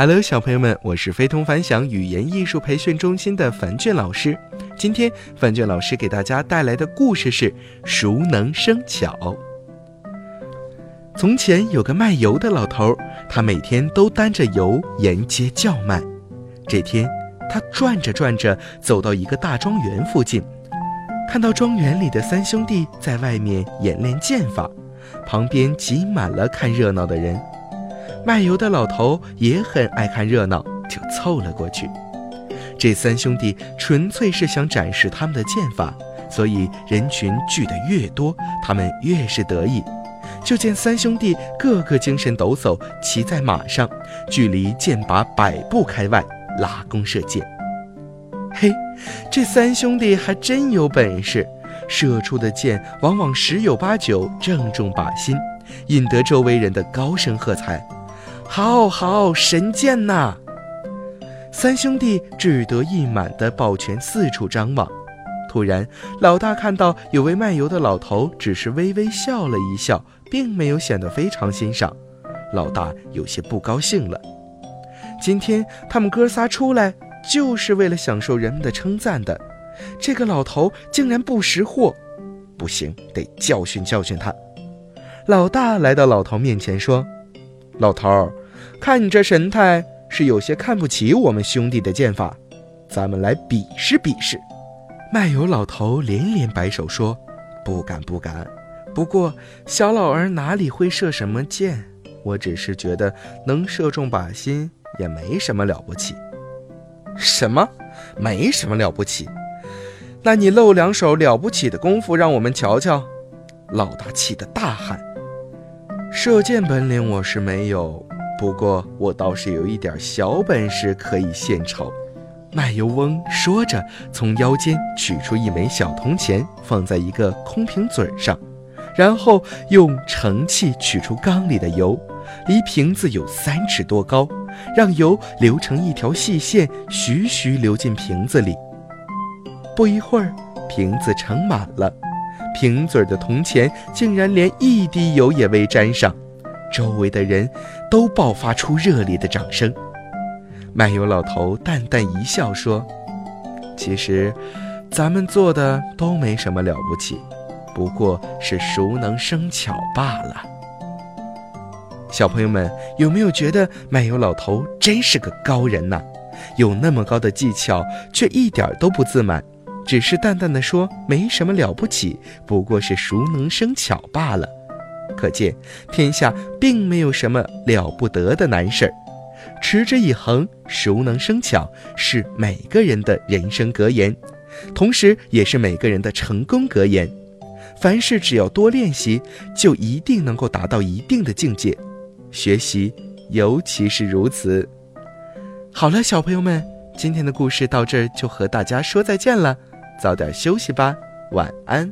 Hello，小朋友们，我是非同凡响语言艺术培训中心的樊俊老师。今天樊俊老师给大家带来的故事是《熟能生巧》。从前有个卖油的老头，他每天都担着油沿街叫卖。这天，他转着转着，走到一个大庄园附近，看到庄园里的三兄弟在外面演练剑法，旁边挤满了看热闹的人。卖油的老头也很爱看热闹，就凑了过去。这三兄弟纯粹是想展示他们的剑法，所以人群聚得越多，他们越是得意。就见三兄弟个个精神抖擞，骑在马上，距离剑靶百步开外，拉弓射箭。嘿，这三兄弟还真有本事，射出的箭往往十有八九正中靶心，引得周围人的高声喝彩。好好神剑呐！三兄弟志得意满地抱拳四处张望。突然，老大看到有位卖油的老头，只是微微笑了一笑，并没有显得非常欣赏。老大有些不高兴了。今天他们哥仨出来，就是为了享受人们的称赞的。这个老头竟然不识货，不行，得教训教训他。老大来到老头面前说：“老头。”看你这神态，是有些看不起我们兄弟的剑法，咱们来比试比试。卖油老头连连摆手说：“不敢不敢。不过小老儿哪里会射什么箭？我只是觉得能射中靶心也没什么了不起。什么？没什么了不起？那你露两手了不起的功夫让我们瞧瞧！”老大气得大喊：“射箭本领我是没有。”不过我倒是有一点小本事可以献丑。卖油翁说着，从腰间取出一枚小铜钱，放在一个空瓶嘴上，然后用盛器取出缸里的油，离瓶子有三尺多高，让油流成一条细线，徐徐流进瓶子里。不一会儿，瓶子盛满了，瓶嘴的铜钱竟然连一滴油也未沾上。周围的人都爆发出热烈的掌声。卖油老头淡淡一笑说：“其实，咱们做的都没什么了不起，不过是熟能生巧罢了。”小朋友们有没有觉得卖油老头真是个高人呐？有那么高的技巧，却一点都不自满，只是淡淡的说：“没什么了不起，不过是熟能生巧罢了。”可见，天下并没有什么了不得的难事儿。持之以恒，熟能生巧，是每个人的人生格言，同时也是每个人的成功格言。凡事只要多练习，就一定能够达到一定的境界。学习尤其是如此。好了，小朋友们，今天的故事到这儿就和大家说再见了，早点休息吧，晚安。